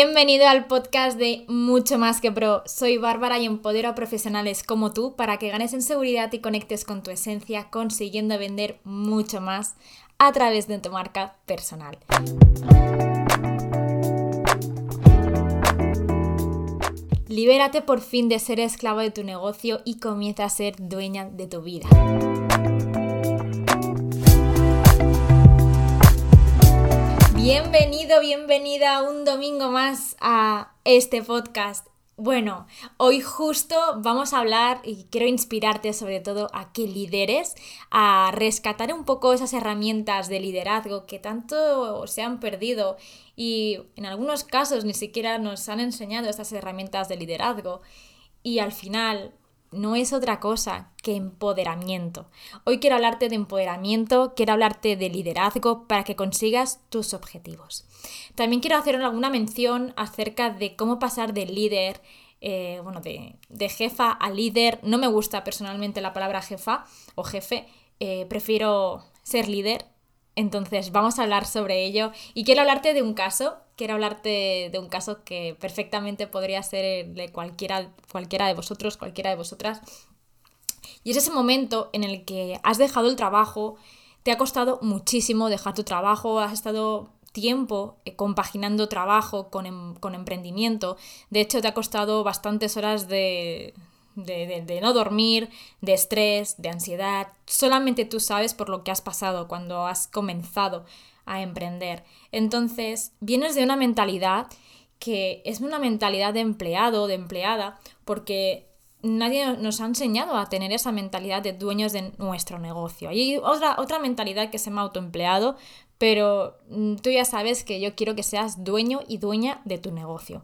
Bienvenido al podcast de Mucho Más que Pro. Soy Bárbara y empodero a profesionales como tú para que ganes en seguridad y conectes con tu esencia, consiguiendo vender mucho más a través de tu marca personal. Libérate por fin de ser esclavo de tu negocio y comienza a ser dueña de tu vida. Bienvenido, bienvenida un domingo más a este podcast. Bueno, hoy justo vamos a hablar y quiero inspirarte sobre todo a que lideres, a rescatar un poco esas herramientas de liderazgo que tanto se han perdido y en algunos casos ni siquiera nos han enseñado estas herramientas de liderazgo y al final no es otra cosa que empoderamiento. Hoy quiero hablarte de empoderamiento, quiero hablarte de liderazgo para que consigas tus objetivos. También quiero hacer alguna mención acerca de cómo pasar de líder, eh, bueno, de, jefa a líder. No me gusta personalmente la palabra jefa o jefe, eh, prefiero ser líder. Entonces vamos a hablar sobre ello y quiero hablarte de un caso quiero hablarte de un caso que perfectamente podría ser de cualquiera, cualquiera de vosotros, cualquiera de vosotras. Y es ese momento en el que has dejado el trabajo, te ha costado muchísimo dejar tu trabajo, has estado tiempo eh, compaginando trabajo con, em, con, emprendimiento. De hecho, te ha costado bastantes horas de, de, no dormir, de estrés, de ansiedad. Solamente tú sabes por lo que has pasado cuando has comenzado a emprender. Entonces, vienes de una mentalidad que es una mentalidad de empleado, de empleada, porque nadie nos ha enseñado a tener esa mentalidad de dueños de nuestro negocio. Hay otra, otra mentalidad que se llama autoempleado, pero mm, tú ya sabes que yo quiero que seas dueño y dueña de tu negocio.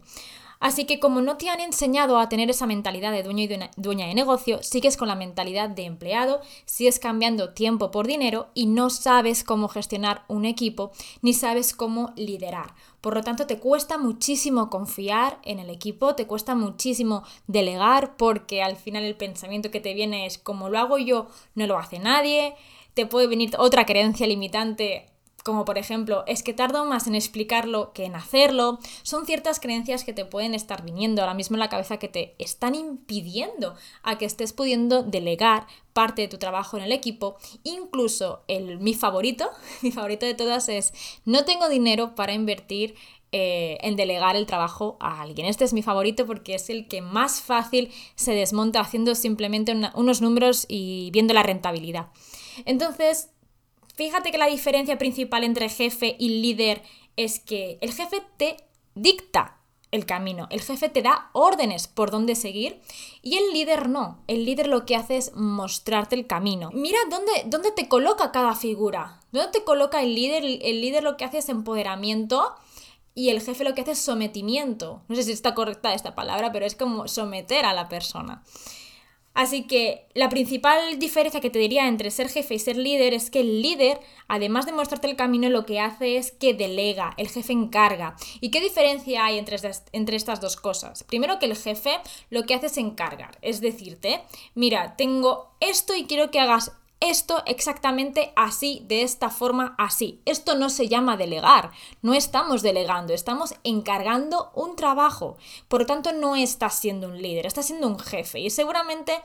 Así que como no te han enseñado a tener esa mentalidad de dueño y dueña de negocio, sigues con la mentalidad de empleado, sigues cambiando tiempo por dinero y no sabes cómo gestionar un equipo ni sabes cómo liderar. Por lo tanto, te cuesta muchísimo confiar en el equipo, te cuesta muchísimo delegar porque al final el pensamiento que te viene es como lo hago yo, no lo hace nadie, te puede venir otra creencia limitante como por ejemplo, es que tardo más en explicarlo que en hacerlo, son ciertas creencias que te pueden estar viniendo ahora mismo en la cabeza que te están impidiendo a que estés pudiendo delegar parte de tu trabajo en el equipo. Incluso el, mi favorito, mi favorito de todas es, no tengo dinero para invertir eh, en delegar el trabajo a alguien. Este es mi favorito porque es el que más fácil se desmonta haciendo simplemente unos números y viendo la rentabilidad. Entonces, Fíjate que la diferencia principal entre jefe y líder es que el jefe te dicta el camino, el jefe te da órdenes por dónde seguir y el líder no. El líder lo que hace es mostrarte el camino. Mira dónde, dónde te coloca cada figura. ¿Dónde te coloca el líder? El líder lo que hace es empoderamiento y el jefe lo que hace es sometimiento. No sé si está correcta esta palabra, pero es como someter a la persona. Así que la principal diferencia que te diría entre ser jefe y ser líder es que el líder, además de mostrarte el camino, lo que hace es que delega, el jefe encarga. ¿Y qué diferencia hay entre entre estas dos cosas? Primero que el jefe lo que hace es encargar, es decirte, mira, tengo esto y quiero que hagas esto exactamente así, de esta forma así. Esto no se llama delegar, no estamos delegando, estamos encargando un trabajo. Por lo tanto, no estás siendo un líder, estás siendo un jefe. Y seguramente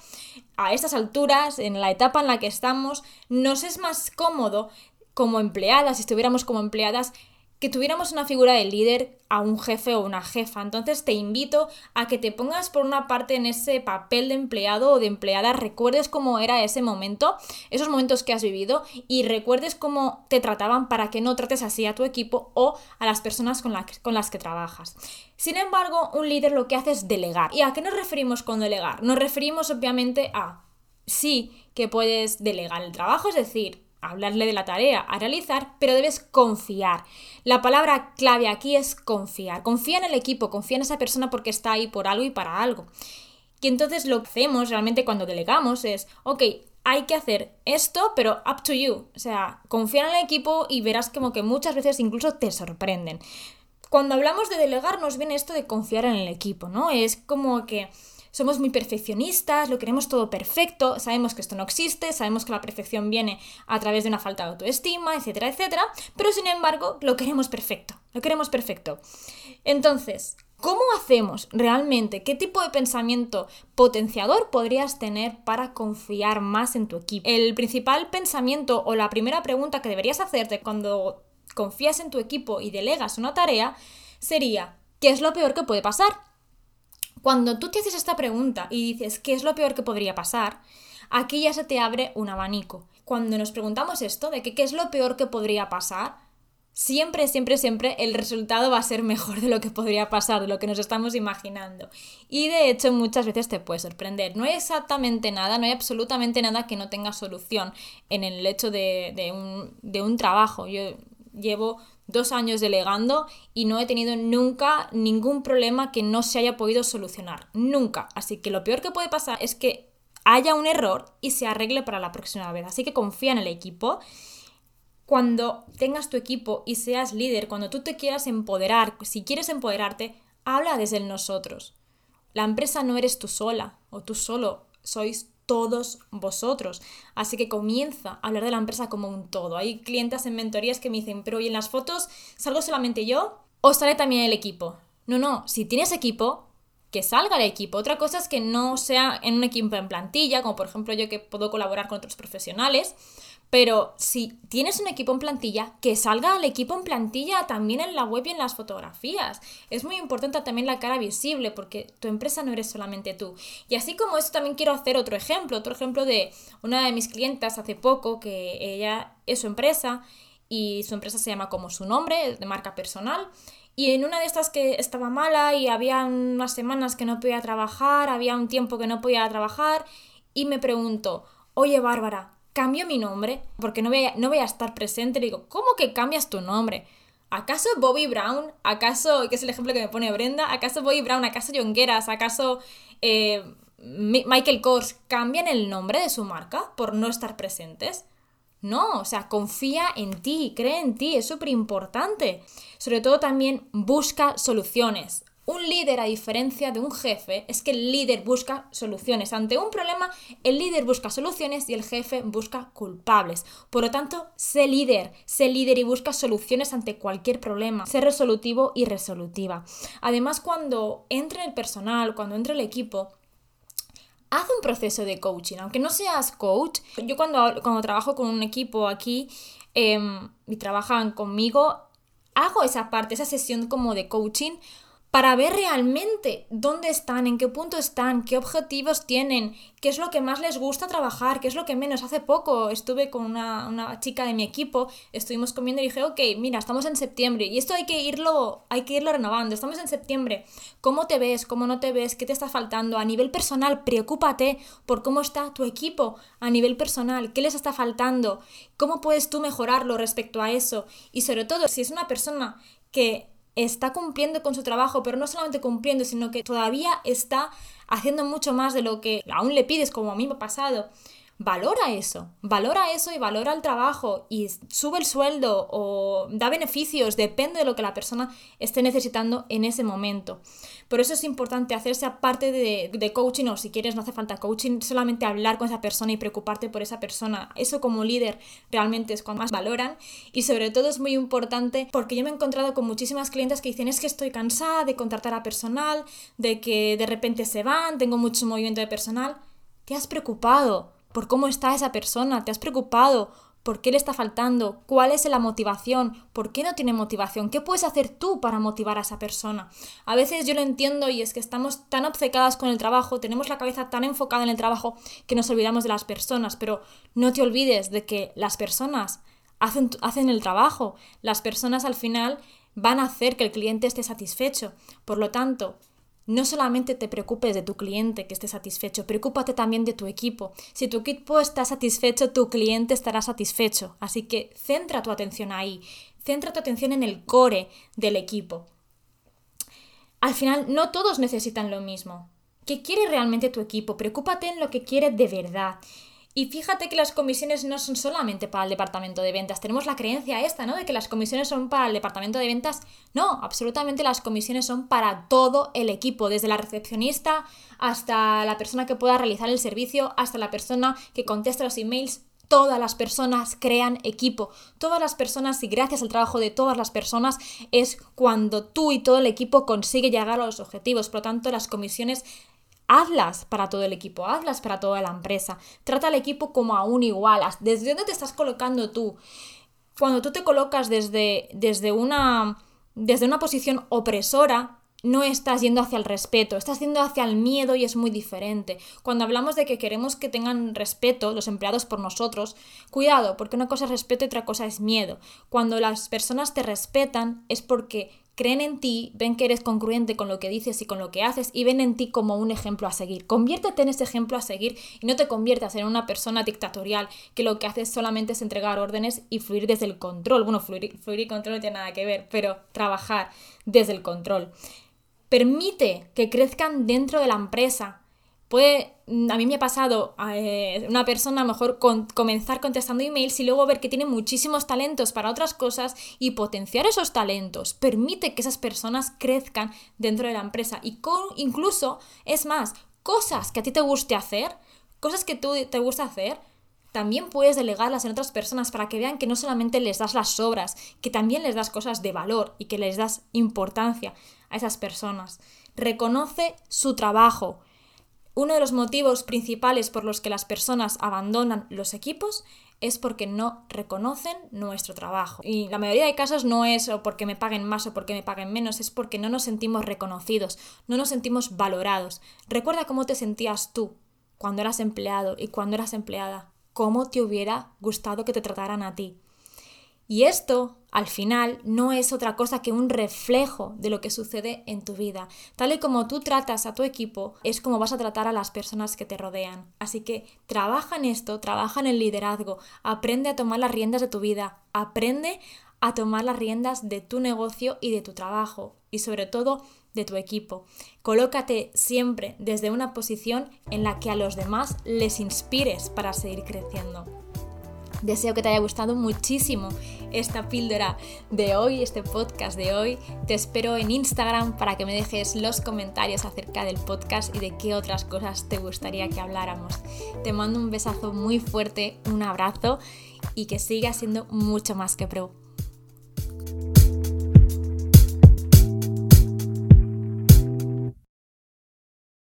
a estas alturas, en la etapa en la que estamos, nos es más cómodo como empleadas, si estuviéramos como empleadas, que tuviéramos una figura de líder a un jefe o una jefa. Entonces te invito a que te pongas por una parte en ese papel de empleado o de empleada, recuerdes cómo era ese momento, esos momentos que has vivido y recuerdes cómo te trataban para que no trates así a tu equipo o a las personas con, con las que trabajas. Sin embargo, un líder lo que hace es delegar. ¿Y a qué nos referimos con delegar? Nos referimos obviamente a sí que puedes delegar el trabajo, es decir, hablarle de la tarea a realizar, pero debes confiar. La palabra clave aquí es confiar. Confía en el equipo, confía en esa persona porque está ahí por algo y para algo. Y entonces lo que hacemos realmente cuando delegamos es, ok, hay que hacer esto, pero up to you. O sea, confía en el equipo y verás como que muchas veces incluso te sorprenden. Cuando hablamos de delegar nos viene esto de confiar en el equipo, ¿no? Es como que somos muy perfeccionistas, lo queremos todo perfecto, sabemos que esto no existe, sabemos que la perfección viene a través de una falta de autoestima, etcétera, etcétera, pero sin embargo lo queremos perfecto, lo queremos perfecto. Entonces, ¿Cómo hacemos realmente? ¿Qué tipo de pensamiento potenciador podrías tener para confiar más en tu equipo? El principal pensamiento o la primera pregunta que deberías hacerte cuando confías en tu equipo y delegas una tarea sería, ¿qué es lo peor que puede pasar? Cuando tú te haces esta pregunta y dices, ¿qué es lo peor que podría pasar? Aquí ya se te abre un abanico. Cuando nos preguntamos esto de qué es lo peor que podría pasar, siempre, siempre, siempre el resultado va a ser mejor de lo que podría pasar, de lo que nos estamos imaginando. Y de hecho muchas veces te puede sorprender. No hay exactamente nada, no hay absolutamente nada que no tenga solución en el hecho de, un, de un trabajo. Yo llevo dos años delegando y no he tenido nunca ningún problema que no se haya podido solucionar. Nunca. Así que lo peor que puede pasar es que haya un error y se arregle para la próxima vez. Así que confía en el equipo cuando tengas tu equipo y seas líder, cuando tú te quieras empoderar, si quieres empoderarte, habla desde nosotros. La empresa no eres tú sola o tú solo, sois todos vosotros. Así que comienza a hablar de la empresa como un todo. Hay clientes en mentorías que me dicen, pero ¿y en las fotos salgo solamente yo o sale también el equipo? No, no, si tienes equipo, que salga el equipo. Otra cosa es que no sea en un equipo en plantilla, como por ejemplo yo que puedo colaborar con otros profesionales, pero si tienes un equipo en plantilla, que salga el equipo en plantilla también en la web y en las fotografías. Es muy importante también la cara visible porque tu empresa no eres solamente tú. Y así como eso también quiero hacer otro ejemplo, otro ejemplo de una de mis clientas hace poco que ella es su empresa y su empresa se llama como su nombre, de marca personal. Y en una de estas que estaba mala y había unas semanas que no podía trabajar, había un tiempo que no podía trabajar y me pregunto, oye Bárbara, cambio mi nombre porque no voy, a, no voy a estar presente. Le digo, ¿cómo que cambias tu nombre? ¿Acaso Bobby Brown? ¿Acaso, que es el ejemplo que me pone Brenda? ¿Acaso Bobby Brown? ¿Acaso Jongueras? ¿Acaso eh, Michael Kors cambian el nombre de su marca por no estar presentes? No, o sea, confía en ti, cree en ti, es súper importante. Sobre todo también busca soluciones. Un líder, a diferencia de un jefe, es que el líder busca soluciones. Ante un problema, el líder busca soluciones y el jefe busca culpables. Por lo tanto, sé líder, sé líder y busca soluciones ante cualquier problema. Sé resolutivo y resolutiva. Además, cuando entre el personal, cuando entre el equipo, haz un proceso de coaching, aunque no seas coach. Yo cuando, cuando trabajo con un equipo aquí em, y trabajan conmigo, hago esa parte, esa sesión como de coaching para ver realmente dónde están, en qué punto están, qué objetivos tienen, qué es lo que más les gusta trabajar, qué es lo que menos. Hace poco estuve con una, chica de mi equipo, estuvimos comiendo y dije, ok, mira, estamos en septiembre y esto hay que irlo, hay que irlo renovando. Estamos en septiembre. ¿Cómo te ves? ¿Cómo no te ves? ¿Qué te está faltando? A nivel personal, preocúpate por cómo está tu equipo a nivel personal, qué les está faltando, cómo puedes tú mejorarlo respecto a eso. Y sobre todo, si es una persona que está cumpliendo con su trabajo, pero no solamente cumpliendo, sino que todavía está haciendo mucho más de lo que aún le pides, como a mí me ha pasado valora eso, valora eso y valora el trabajo y sube el sueldo o da beneficios, depende de lo que la persona esté necesitando en ese momento. Por eso es importante hacerse aparte de, coaching o si quieres no hace falta coaching, solamente hablar con esa persona y preocuparte por esa persona. Eso como líder realmente es cuando más valoran y sobre todo es muy importante porque yo me he encontrado con muchísimas clientes que dicen es que estoy cansada de contratar a personal, de que de repente se van, tengo mucho movimiento de personal. Te has preocupado por cómo está esa persona, te has preocupado, por qué le está faltando, cuál es la motivación, por qué no tiene motivación, qué puedes hacer tú para motivar a esa persona. A veces yo lo entiendo y es que estamos tan obcecadas con el trabajo, tenemos la cabeza tan enfocada en el trabajo que nos olvidamos de las personas, pero no te olvides de que las personas hacen, hacen el trabajo, las personas al final van a hacer que el cliente esté satisfecho. Por lo tanto, no solamente te preocupes de tu cliente que esté satisfecho, preocúpate también de tu equipo. Si tu equipo está satisfecho, tu cliente estará satisfecho. Así que centra tu atención ahí, centra tu atención en el core del equipo. Al final, no todos necesitan lo mismo. ¿Qué quiere realmente tu equipo? Preocúpate en lo que quiere de verdad. Y fíjate que las comisiones no son solamente para el departamento de ventas. Tenemos la creencia esta, ¿no? De que las comisiones son para el departamento de ventas. No, absolutamente las comisiones son para todo el equipo, desde la recepcionista hasta la persona que pueda realizar el servicio, hasta la persona que contesta los emails. Todas las personas crean equipo. Todas las personas y gracias al trabajo de todas las personas es cuando tú y todo el equipo consigue llegar a los objetivos. Por lo tanto, las comisiones hazlas para todo el equipo, hazlas para toda la empresa. Trata al equipo como a un igual. ¿Desde dónde te estás colocando tú? Cuando tú te colocas desde, desde, una, desde una posición opresora, no estás yendo hacia el respeto, estás yendo hacia el miedo y es muy diferente. Cuando hablamos de que queremos que tengan respeto los empleados por nosotros, cuidado, porque una cosa es respeto y otra cosa es miedo. Cuando las personas te respetan es porque creen en ti, ven que eres congruente con lo que dices y con lo que haces y ven en ti como un ejemplo a seguir. Conviértete en ese ejemplo a seguir y no te conviertas en una persona dictatorial que lo que hace solamente es entregar órdenes y fluir desde el control. Bueno, fluir, fluir y control no tiene nada que ver, pero trabajar desde el control. Permite que crezcan dentro de la empresa, Puede, mm, a mí me ha pasado eh, una persona mejor comenzar contestando emails y luego ver que tiene muchísimos talentos para otras cosas y potenciar esos talentos. Permite que esas personas crezcan dentro de la empresa y con, incluso, es más, cosas que a ti te guste hacer, cosas que tú te gusta hacer, también puedes delegarlas en otras personas para que vean que no solamente les das las obras, que también les das cosas de valor y que les das importancia a esas personas. Reconoce su trabajo, uno de los motivos principales por los que las personas abandonan los equipos es porque no reconocen nuestro trabajo. Y la mayoría de casos no es o porque me paguen más o porque me paguen menos, es porque no nos sentimos reconocidos, no nos sentimos valorados. Recuerda cómo te sentías tú cuando eras empleado y cuando eras empleada, cómo te hubiera gustado que te trataran a ti. Y esto, al final, no es otra cosa que un reflejo de lo que sucede en tu vida. Tal y como tú tratas a tu equipo, es como vas a tratar a las personas que te rodean. Así que trabaja en esto, trabaja en el liderazgo, aprende a tomar las riendas de tu vida, aprende a tomar las riendas de tu negocio y de tu trabajo y sobre todo de tu equipo. Colócate siempre desde una posición en la que a los demás les inspires para seguir creciendo. Deseo que te haya gustado muchísimo esta píldora de hoy, este podcast de hoy. Te espero en Instagram para que me dejes los comentarios acerca del podcast y de qué otras cosas te gustaría que habláramos. Te mando un besazo muy fuerte, un abrazo y que sigas siendo mucho más que pro.